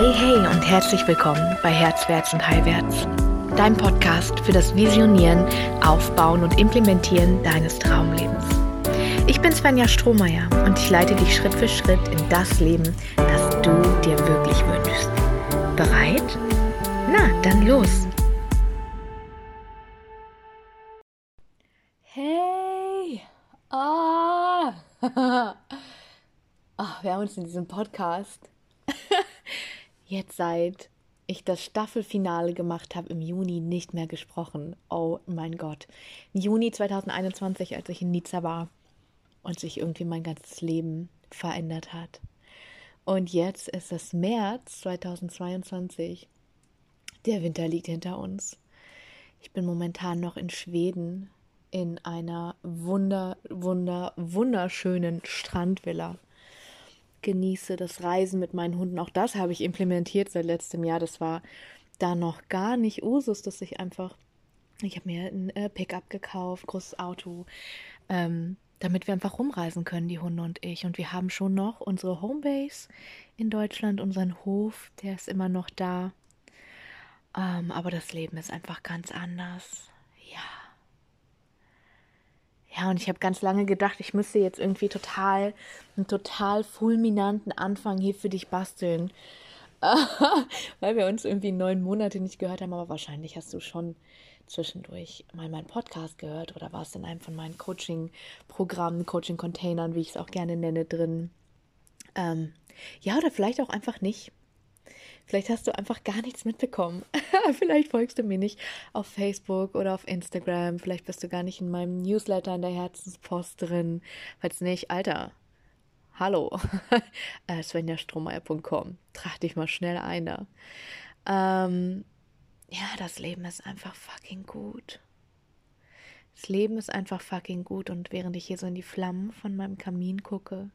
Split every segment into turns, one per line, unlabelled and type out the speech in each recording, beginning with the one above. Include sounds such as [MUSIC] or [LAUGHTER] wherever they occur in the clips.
Hey, hey und herzlich willkommen bei Herzwärts und Heilwärts, dein Podcast für das Visionieren, Aufbauen und Implementieren deines Traumlebens. Ich bin Svenja Strohmeier und ich leite dich Schritt für Schritt in das Leben, das du dir wirklich wünschst. Bereit? Na, dann los!
Hey! Ah! Oh. [LAUGHS] wir haben uns in diesem Podcast jetzt seit ich das Staffelfinale gemacht habe im Juni nicht mehr gesprochen. Oh mein Gott. Im Juni 2021, als ich in Nizza war und sich irgendwie mein ganzes Leben verändert hat. Und jetzt ist es März 2022. Der Winter liegt hinter uns. Ich bin momentan noch in Schweden in einer wunder, wunder, wunderschönen Strandvilla genieße das Reisen mit meinen Hunden. Auch das habe ich implementiert seit letztem Jahr. Das war da noch gar nicht Usus, dass ich einfach, ich habe mir ein äh, Pickup gekauft, großes Auto, ähm, damit wir einfach rumreisen können, die Hunde und ich. Und wir haben schon noch unsere Homebase in Deutschland, unseren Hof, der ist immer noch da. Ähm, aber das Leben ist einfach ganz anders. Ja. Und ich habe ganz lange gedacht, ich müsste jetzt irgendwie total, einen total fulminanten Anfang hier für dich basteln. [LAUGHS] Weil wir uns irgendwie neun Monate nicht gehört haben, aber wahrscheinlich hast du schon zwischendurch mal meinen Podcast gehört oder warst in einem von meinen Coaching-Programmen, Coaching-Containern, wie ich es auch gerne nenne, drin. Ähm, ja, oder vielleicht auch einfach nicht. Vielleicht hast du einfach gar nichts mitbekommen. [LAUGHS] Vielleicht folgst du mir nicht auf Facebook oder auf Instagram. Vielleicht bist du gar nicht in meinem Newsletter in der Herzenspost drin. Falls nicht, Alter, hallo. [LAUGHS] äh, svenjastrohmeier.com. Dich mal schnell ein da. Ähm, ja, das Leben ist einfach fucking gut. Das Leben ist einfach fucking gut. Und während ich hier so in die Flammen von meinem Kamin gucke,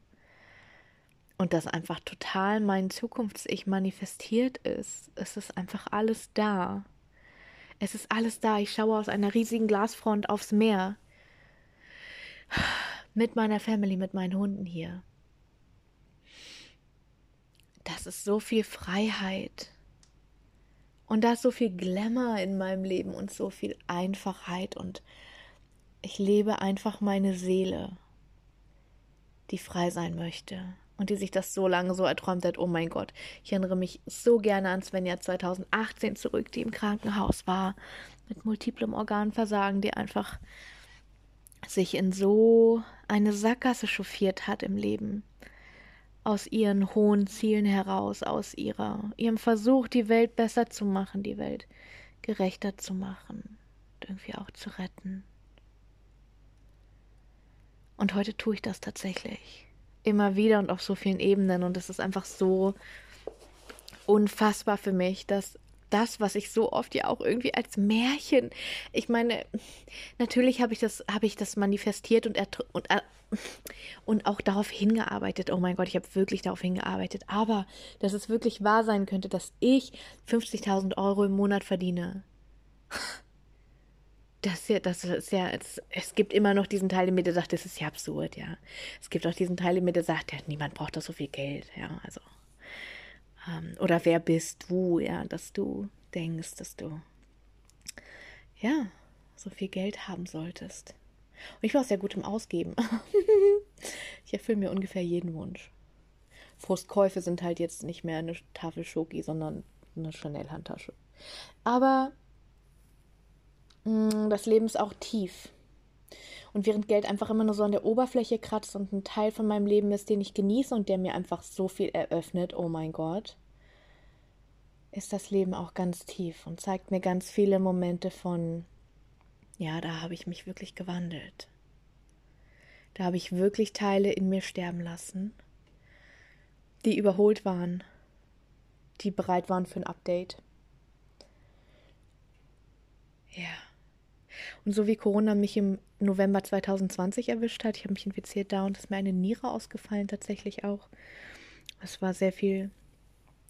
und das einfach total mein Zukunfts-Ich manifestiert ist. Es ist einfach alles da. Es ist alles da. Ich schaue aus einer riesigen Glasfront aufs Meer. Mit meiner Family, mit meinen Hunden hier. Das ist so viel Freiheit. Und da ist so viel Glamour in meinem Leben und so viel Einfachheit. Und ich lebe einfach meine Seele, die frei sein möchte und die sich das so lange so erträumt hat. Oh mein Gott, ich erinnere mich so gerne an Svenja 2018 zurück, die im Krankenhaus war mit multiplem Organversagen, die einfach sich in so eine Sackgasse chauffiert hat im Leben. Aus ihren hohen Zielen heraus, aus ihrer, ihrem Versuch, die Welt besser zu machen, die Welt gerechter zu machen und irgendwie auch zu retten. Und heute tue ich das tatsächlich immer wieder und auf so vielen Ebenen. Und es ist einfach so unfassbar für mich, dass das, was ich so oft ja auch irgendwie als Märchen, ich meine, natürlich habe ich das, habe ich das manifestiert und, und, äh, und auch darauf hingearbeitet. Oh mein Gott, ich habe wirklich darauf hingearbeitet. Aber dass es wirklich wahr sein könnte, dass ich 50.000 Euro im Monat verdiene das, ja, das ist ja, es, es gibt immer noch diesen Teil, der mir sagt, das ist ja absurd, ja. Es gibt auch diesen Teil, der mir sagt, ja, niemand braucht doch so viel Geld, ja, also. Ähm, oder wer bist du, ja, dass du denkst, dass du, ja, so viel Geld haben solltest. Und ich war sehr gut im Ausgeben. [LAUGHS] ich erfülle mir ungefähr jeden Wunsch. Frustkäufe sind halt jetzt nicht mehr eine Tafel Schoki, sondern eine Chanel-Handtasche. Aber das Leben ist auch tief. Und während Geld einfach immer nur so an der Oberfläche kratzt und ein Teil von meinem Leben ist, den ich genieße und der mir einfach so viel eröffnet, oh mein Gott, ist das Leben auch ganz tief und zeigt mir ganz viele Momente von, ja, da habe ich mich wirklich gewandelt. Da habe ich wirklich Teile in mir sterben lassen, die überholt waren, die bereit waren für ein Update. Ja. Und so wie Corona mich im November 2020 erwischt hat, ich habe mich infiziert da und ist mir eine Niere ausgefallen tatsächlich auch. Es war sehr viel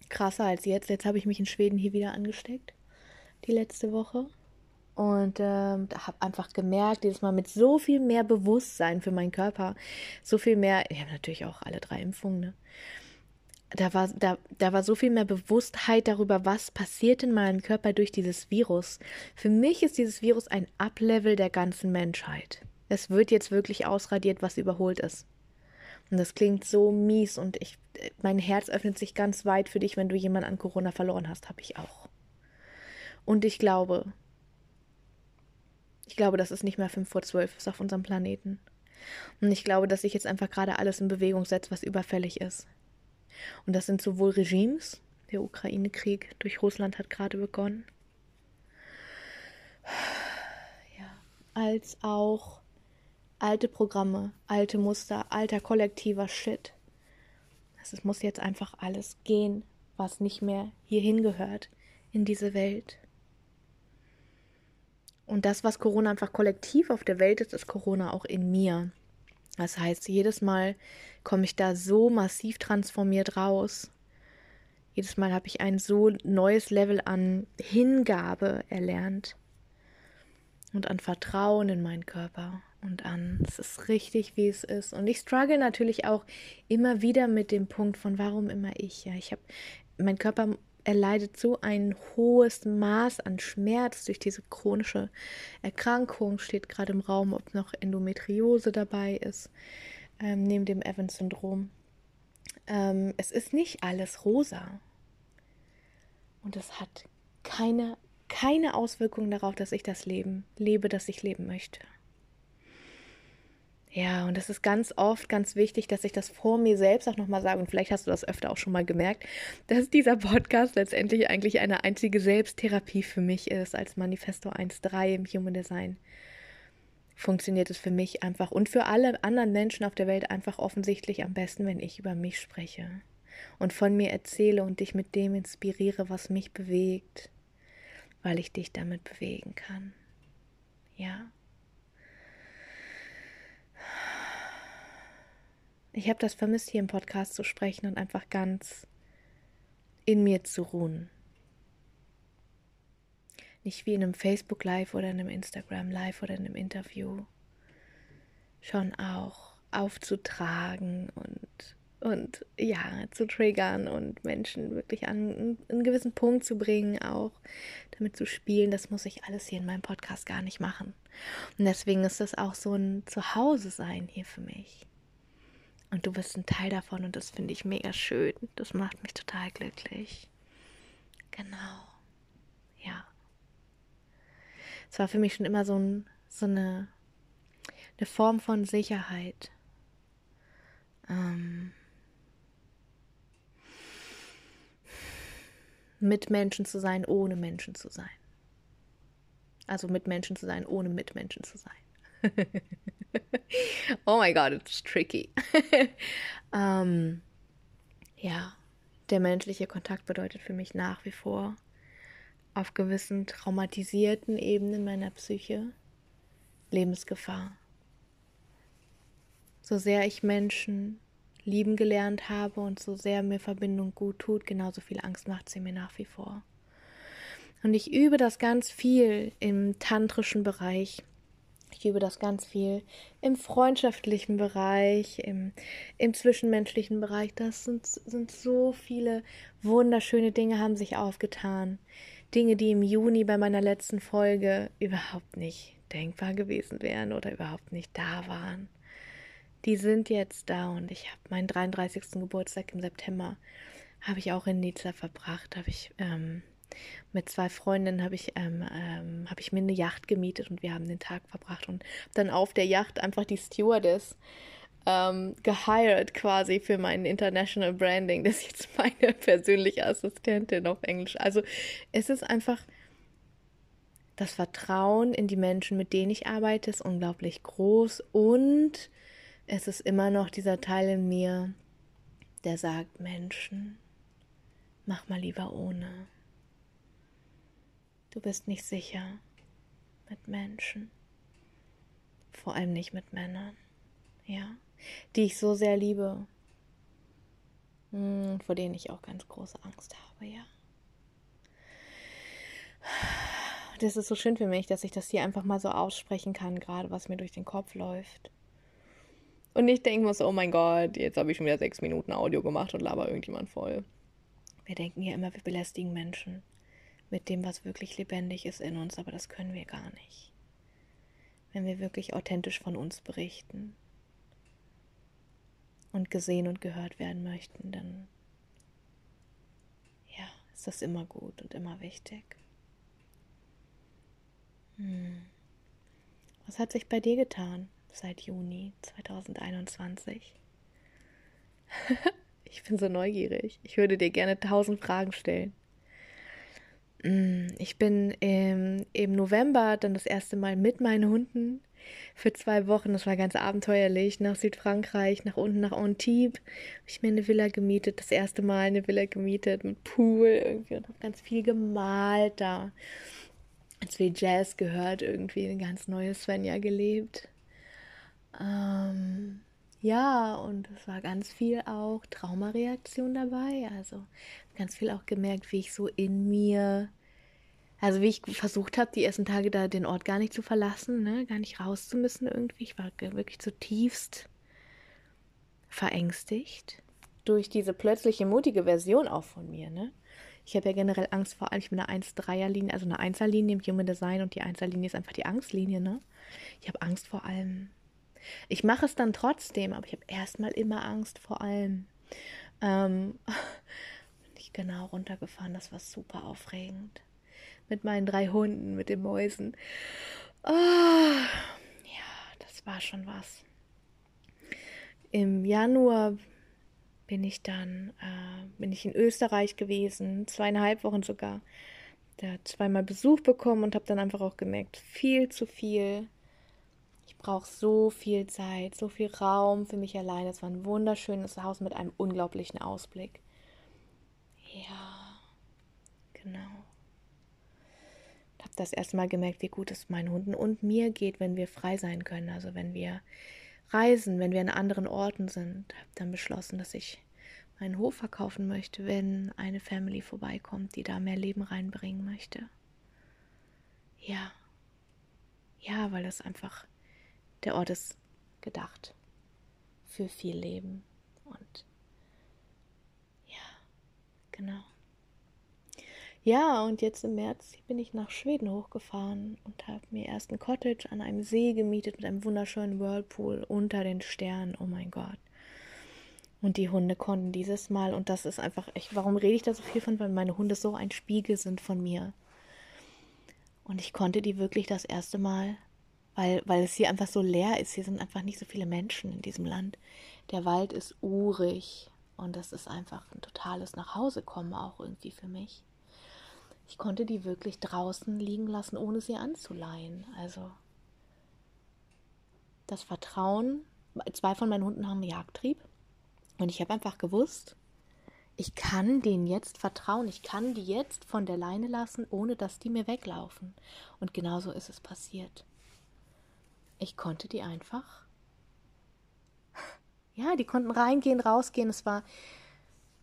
krasser als jetzt. Jetzt habe ich mich in Schweden hier wieder angesteckt, die letzte Woche. Und ähm, habe einfach gemerkt, jedes Mal mit so viel mehr Bewusstsein für meinen Körper, so viel mehr, ich habe natürlich auch alle drei Impfungen, ne? Da war, da, da war so viel mehr Bewusstheit darüber, was passiert in meinem Körper durch dieses Virus. Für mich ist dieses Virus ein Ablevel der ganzen Menschheit. Es wird jetzt wirklich ausradiert, was überholt ist. Und das klingt so mies und ich, mein Herz öffnet sich ganz weit für dich, wenn du jemanden an Corona verloren hast, habe ich auch. Und ich glaube, ich glaube, dass es nicht mehr fünf vor zwölf ist auf unserem Planeten. Und ich glaube, dass sich jetzt einfach gerade alles in Bewegung setzt, was überfällig ist. Und das sind sowohl Regimes, der Ukraine-Krieg durch Russland hat gerade begonnen, ja, als auch alte Programme, alte Muster, alter kollektiver Shit. Es muss jetzt einfach alles gehen, was nicht mehr hierhin gehört, in diese Welt. Und das, was Corona einfach kollektiv auf der Welt ist, ist Corona auch in mir. Das heißt, jedes Mal komme ich da so massiv transformiert raus. Jedes Mal habe ich ein so neues Level an Hingabe erlernt und an Vertrauen in meinen Körper und an, es ist richtig, wie es ist. Und ich struggle natürlich auch immer wieder mit dem Punkt von, warum immer ich? Ja, ich habe, mein Körper erleidet so ein hohes Maß an Schmerz durch diese chronische Erkrankung. Steht gerade im Raum, ob noch Endometriose dabei ist, ähm, neben dem Evans-Syndrom. Ähm, es ist nicht alles rosa. Und es hat keine, keine Auswirkungen darauf, dass ich das Leben lebe, das ich leben möchte. Ja, und das ist ganz oft ganz wichtig, dass ich das vor mir selbst auch nochmal sage. Und vielleicht hast du das öfter auch schon mal gemerkt, dass dieser Podcast letztendlich eigentlich eine einzige Selbsttherapie für mich ist, als Manifesto 1.3 im Human Design. Funktioniert es für mich einfach und für alle anderen Menschen auf der Welt einfach offensichtlich am besten, wenn ich über mich spreche und von mir erzähle und dich mit dem inspiriere, was mich bewegt, weil ich dich damit bewegen kann. Ja. Ich habe das vermisst, hier im Podcast zu sprechen und einfach ganz in mir zu ruhen. Nicht wie in einem Facebook Live oder in einem Instagram Live oder in einem Interview. Schon auch aufzutragen und, und ja, zu triggern und Menschen wirklich an einen gewissen Punkt zu bringen, auch damit zu spielen. Das muss ich alles hier in meinem Podcast gar nicht machen. Und deswegen ist das auch so ein Zuhause sein hier für mich. Und du bist ein Teil davon und das finde ich mega schön. Das macht mich total glücklich. Genau. Ja. Es war für mich schon immer so, ein, so eine, eine Form von Sicherheit. Ähm, mit Menschen zu sein, ohne Menschen zu sein. Also mit Menschen zu sein, ohne Mitmenschen zu sein. [LAUGHS] oh my God, it's tricky. ähm, [LAUGHS] ja, der menschliche Kontakt bedeutet für mich nach wie vor auf gewissen traumatisierten Ebenen meiner Psyche Lebensgefahr. So sehr ich Menschen lieben gelernt habe und so sehr mir Verbindung gut tut, genauso viel Angst macht sie mir nach wie vor. Und ich übe das ganz viel im tantrischen Bereich ich übe das ganz viel im freundschaftlichen Bereich, im, im zwischenmenschlichen Bereich. Das sind, sind so viele wunderschöne Dinge, haben sich aufgetan. Dinge, die im Juni bei meiner letzten Folge überhaupt nicht denkbar gewesen wären oder überhaupt nicht da waren. Die sind jetzt da und ich habe meinen 33. Geburtstag im September, habe ich auch in Nizza verbracht, habe ich ähm, mit zwei Freundinnen habe ich, ähm, ähm, hab ich mir eine Yacht gemietet und wir haben den Tag verbracht und dann auf der Yacht einfach die Stewardess ähm, gehired quasi für mein International Branding. Das ist jetzt meine persönliche Assistentin auf Englisch. Also es ist einfach das Vertrauen in die Menschen, mit denen ich arbeite, ist unglaublich groß und es ist immer noch dieser Teil in mir, der sagt, Menschen, mach mal lieber ohne. Du bist nicht sicher mit Menschen. Vor allem nicht mit Männern. Ja. Die ich so sehr liebe. Hm, vor denen ich auch ganz große Angst habe, ja. Das ist so schön für mich, dass ich das hier einfach mal so aussprechen kann, gerade was mir durch den Kopf läuft. Und ich denke so, oh mein Gott, jetzt habe ich schon wieder sechs Minuten Audio gemacht und laber irgendjemand voll. Wir denken ja immer, wir belästigen Menschen mit dem, was wirklich lebendig ist in uns, aber das können wir gar nicht. Wenn wir wirklich authentisch von uns berichten und gesehen und gehört werden möchten, dann ja, ist das immer gut und immer wichtig. Hm. Was hat sich bei dir getan seit Juni 2021? [LAUGHS] ich bin so neugierig. Ich würde dir gerne tausend Fragen stellen. Hm, ich bin im, im November dann das erste Mal mit meinen Hunden für zwei Wochen. Das war ganz abenteuerlich. Nach Südfrankreich, nach unten nach Antibes. Habe ich mir eine Villa gemietet. Das erste Mal eine Villa gemietet mit Pool irgendwie und habe ganz viel gemalt da. Ganz viel Jazz gehört, irgendwie ein ganz neues Svenja gelebt. Ähm, ja, und es war ganz viel auch Traumareaktion dabei. Also ganz viel auch gemerkt, wie ich so in mir also wie ich versucht habe, die ersten Tage da den Ort gar nicht zu verlassen, ne? gar nicht raus zu müssen irgendwie. Ich war wirklich zutiefst verängstigt durch diese plötzliche mutige Version auch von mir. Ne? Ich habe ja generell Angst vor allem, ich bin eine 1-3er-Linie, also eine 1er-Linie im Human Design und die 1er-Linie ist einfach die Angstlinie. Ne? Ich habe Angst vor allem. Ich mache es dann trotzdem, aber ich habe erstmal immer Angst vor allem. Ähm, [LAUGHS] bin ich genau runtergefahren, das war super aufregend mit meinen drei Hunden, mit den Mäusen. Oh, ja, das war schon was. Im Januar bin ich dann, äh, bin ich in Österreich gewesen, zweieinhalb Wochen sogar. Da zweimal Besuch bekommen und habe dann einfach auch gemerkt, viel zu viel. Ich brauche so viel Zeit, so viel Raum für mich allein. Es war ein wunderschönes Haus mit einem unglaublichen Ausblick. Ja, genau habe das erste Mal gemerkt, wie gut es meinen Hunden und mir geht, wenn wir frei sein können. Also wenn wir reisen, wenn wir an anderen Orten sind. Habe dann beschlossen, dass ich meinen Hof verkaufen möchte, wenn eine Family vorbeikommt, die da mehr Leben reinbringen möchte. Ja. Ja, weil das einfach der Ort ist gedacht für viel Leben und ja, genau. Ja, und jetzt im März bin ich nach Schweden hochgefahren und habe mir erst ein Cottage an einem See gemietet mit einem wunderschönen Whirlpool unter den Sternen. Oh mein Gott. Und die Hunde konnten dieses Mal, und das ist einfach echt, warum rede ich da so viel von? Weil meine Hunde so ein Spiegel sind von mir. Und ich konnte die wirklich das erste Mal, weil, weil es hier einfach so leer ist. Hier sind einfach nicht so viele Menschen in diesem Land. Der Wald ist urig und das ist einfach ein totales Nachhausekommen auch irgendwie für mich. Ich konnte die wirklich draußen liegen lassen, ohne sie anzuleihen. Also das Vertrauen. Zwei von meinen Hunden haben Jagdtrieb. Und ich habe einfach gewusst, ich kann denen jetzt vertrauen. Ich kann die jetzt von der Leine lassen, ohne dass die mir weglaufen. Und genauso ist es passiert. Ich konnte die einfach. [LAUGHS] Ja, die konnten reingehen, rausgehen. Es war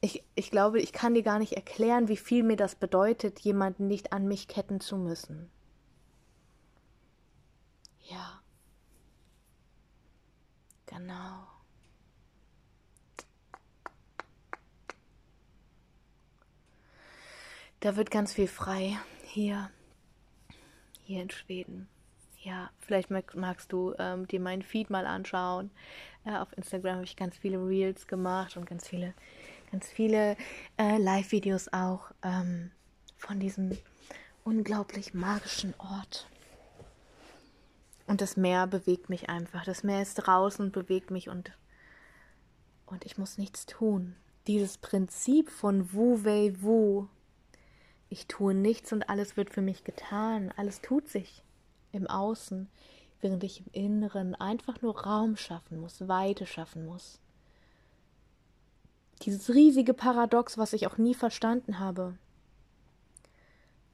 ich, ich glaube, ich kann dir gar nicht erklären, wie viel mir das bedeutet, jemanden nicht an mich ketten zu müssen. Ja. Genau. Da wird ganz viel frei hier, hier in Schweden. Ja, vielleicht magst du ähm, dir meinen Feed mal anschauen. Äh, auf Instagram habe ich ganz viele Reels gemacht und ganz viele ganz viele äh, Live-Videos auch ähm, von diesem unglaublich magischen Ort. Und das Meer bewegt mich einfach. Das Meer ist draußen und bewegt mich und, und ich muss nichts tun. Dieses Prinzip von Wu Wei Wu. Ich tue nichts und alles wird für mich getan. Alles tut sich im Außen, während ich im Inneren einfach nur Raum schaffen muss, Weite schaffen muss. Dieses riesige Paradox, was ich auch nie verstanden habe,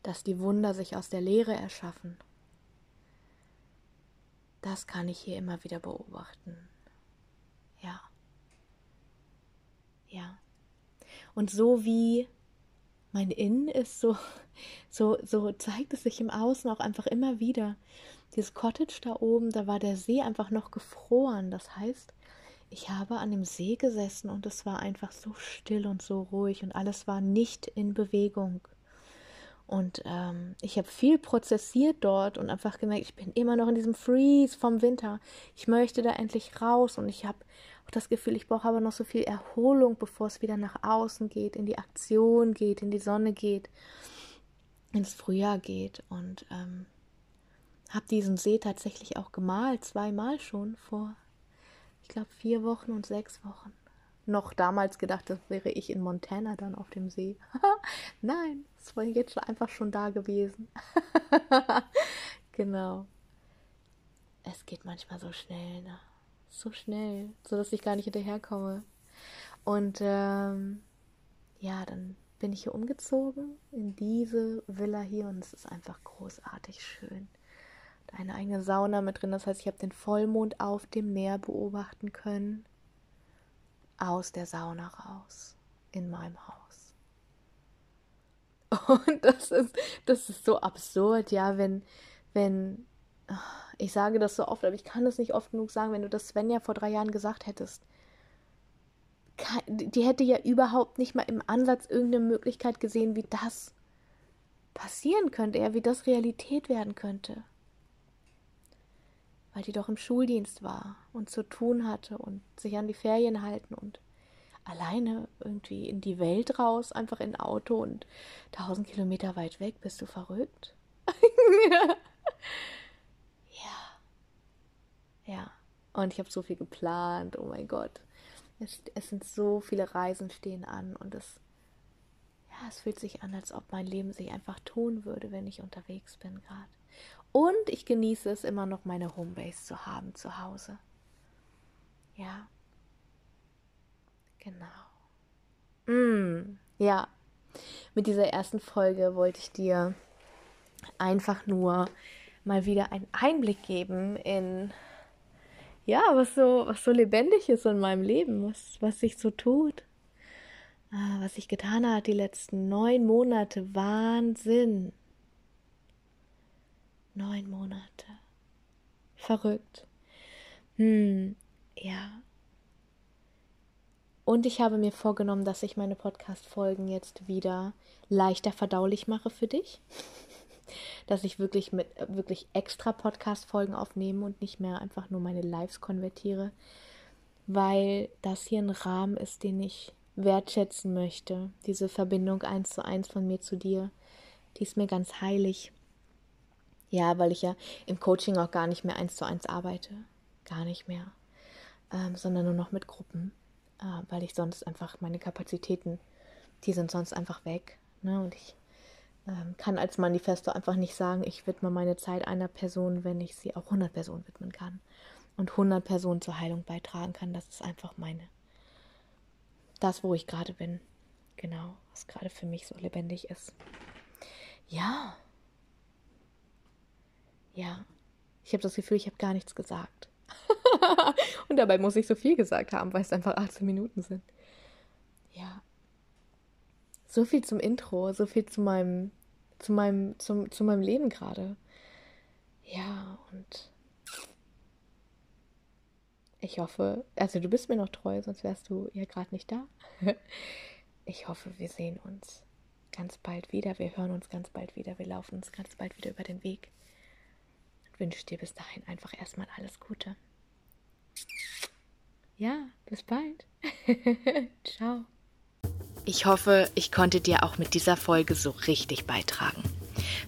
dass die Wunder sich aus der Leere erschaffen. Das kann ich hier immer wieder beobachten. Ja. Ja. Und so wie mein Innen ist, so, so, so zeigt es sich im Außen auch einfach immer wieder. Dieses Cottage da oben, da war der See einfach noch gefroren. Das heißt, ich habe an dem See gesessen und es war einfach so still und so ruhig und alles war nicht in Bewegung. Und ähm, ich habe viel prozessiert dort und einfach gemerkt, ich bin immer noch in diesem Freeze vom Winter. Ich möchte da endlich raus und ich habe auch das Gefühl, ich brauche aber noch so viel Erholung, bevor es wieder nach außen geht, in die Aktion geht, in die Sonne geht, ins Frühjahr geht. Und ähm, habe diesen See tatsächlich auch gemalt, zweimal schon vor, ich glaube, vier Wochen und sechs Wochen noch damals gedacht, das wäre ich in Montana dann auf dem See. [LAUGHS] Nein, es war jetzt einfach schon da gewesen. [LAUGHS] genau. Es geht manchmal so schnell, ne? So schnell, so dass ich gar nicht hinterherkomme. Und ähm, ja, dann bin ich hier umgezogen in diese Villa hier und es ist einfach großartig schön. Da eine eigene Sauna mit drin, das heißt, ich habe den Vollmond auf dem Meer beobachten können aus der Sauna raus in meinem Haus. [LAUGHS] Und das ist, das ist so absurd, ja, wenn, wenn, ich sage das so oft, aber ich kann das nicht oft genug sagen, wenn du das Svenja vor drei Jahren gesagt hättest. Die hätte ja überhaupt nicht mal im Ansatz irgendeine Möglichkeit gesehen, wie das passieren könnte, ja, wie das Realität werden könnte weil die doch im Schuldienst war und zu tun hatte und sich an die Ferien halten und alleine irgendwie in die Welt raus, einfach in Auto und tausend Kilometer weit weg. Bist du verrückt? [LAUGHS] ja. Ja. Und ich habe so viel geplant. Oh mein Gott. Es, es sind so viele Reisen stehen an und es, ja, es fühlt sich an, als ob mein Leben sich einfach tun würde, wenn ich unterwegs bin gerade. Und ich genieße es immer noch, meine Homebase zu haben zu Hause. Ja. Genau. Mm, ja. Mit dieser ersten Folge wollte ich dir einfach nur mal wieder einen Einblick geben in ja, was so, was so lebendig ist in meinem Leben, was, was sich so tut, ah, was ich getan hat die letzten neun Monate. Wahnsinn. Neun Monate. Verrückt. Hm, ja. Und ich habe mir vorgenommen, dass ich meine Podcast-Folgen jetzt wieder leichter verdaulich mache für dich. Dass ich wirklich mit wirklich extra Podcast-Folgen aufnehme und nicht mehr einfach nur meine Lives konvertiere, weil das hier ein Rahmen ist, den ich wertschätzen möchte. Diese Verbindung eins zu eins von mir zu dir, die ist mir ganz heilig. Ja, weil ich ja im Coaching auch gar nicht mehr eins zu eins arbeite. Gar nicht mehr. Ähm, sondern nur noch mit Gruppen. Äh, weil ich sonst einfach meine Kapazitäten, die sind sonst einfach weg. Ne? Und ich kann als Manifesto einfach nicht sagen, ich widme meine Zeit einer Person, wenn ich sie auch 100 Personen widmen kann. Und 100 Personen zur Heilung beitragen kann. Das ist einfach meine. Das, wo ich gerade bin. Genau, was gerade für mich so lebendig ist. Ja, ja, ich habe das Gefühl, ich habe gar nichts gesagt. [LAUGHS] Und dabei muss ich so viel gesagt haben, weil es einfach 18 Minuten sind. Ja. So viel zum Intro, so viel zu meinem, zu meinem, zum, zu meinem Leben gerade. Ja, und ich hoffe, also du bist mir noch treu, sonst wärst du ja gerade nicht da. [LAUGHS] Ich hoffe, wir sehen uns ganz bald wieder. Wir hören uns ganz bald wieder. Wir laufen uns ganz bald wieder über den Weg wünsche dir bis dahin einfach erstmal alles Gute. Ja, bis bald. [LAUGHS] Ciao. Ich hoffe, ich konnte dir auch mit dieser Folge so richtig beitragen.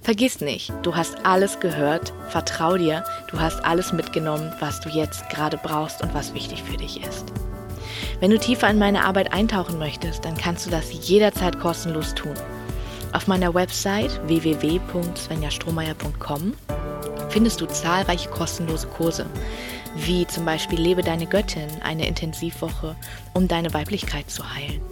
Vergiss nicht, du hast alles gehört, vertrau dir, du hast alles mitgenommen, was du jetzt gerade brauchst und was wichtig für dich ist. Wenn du tiefer in meine Arbeit eintauchen möchtest, dann kannst du das jederzeit kostenlos tun. Auf meiner Website www.svenjastrohmeier.com findest du zahlreiche kostenlose Kurse, wie zum Beispiel Lebe deine Göttin, eine Intensivwoche, um deine Weiblichkeit zu heilen.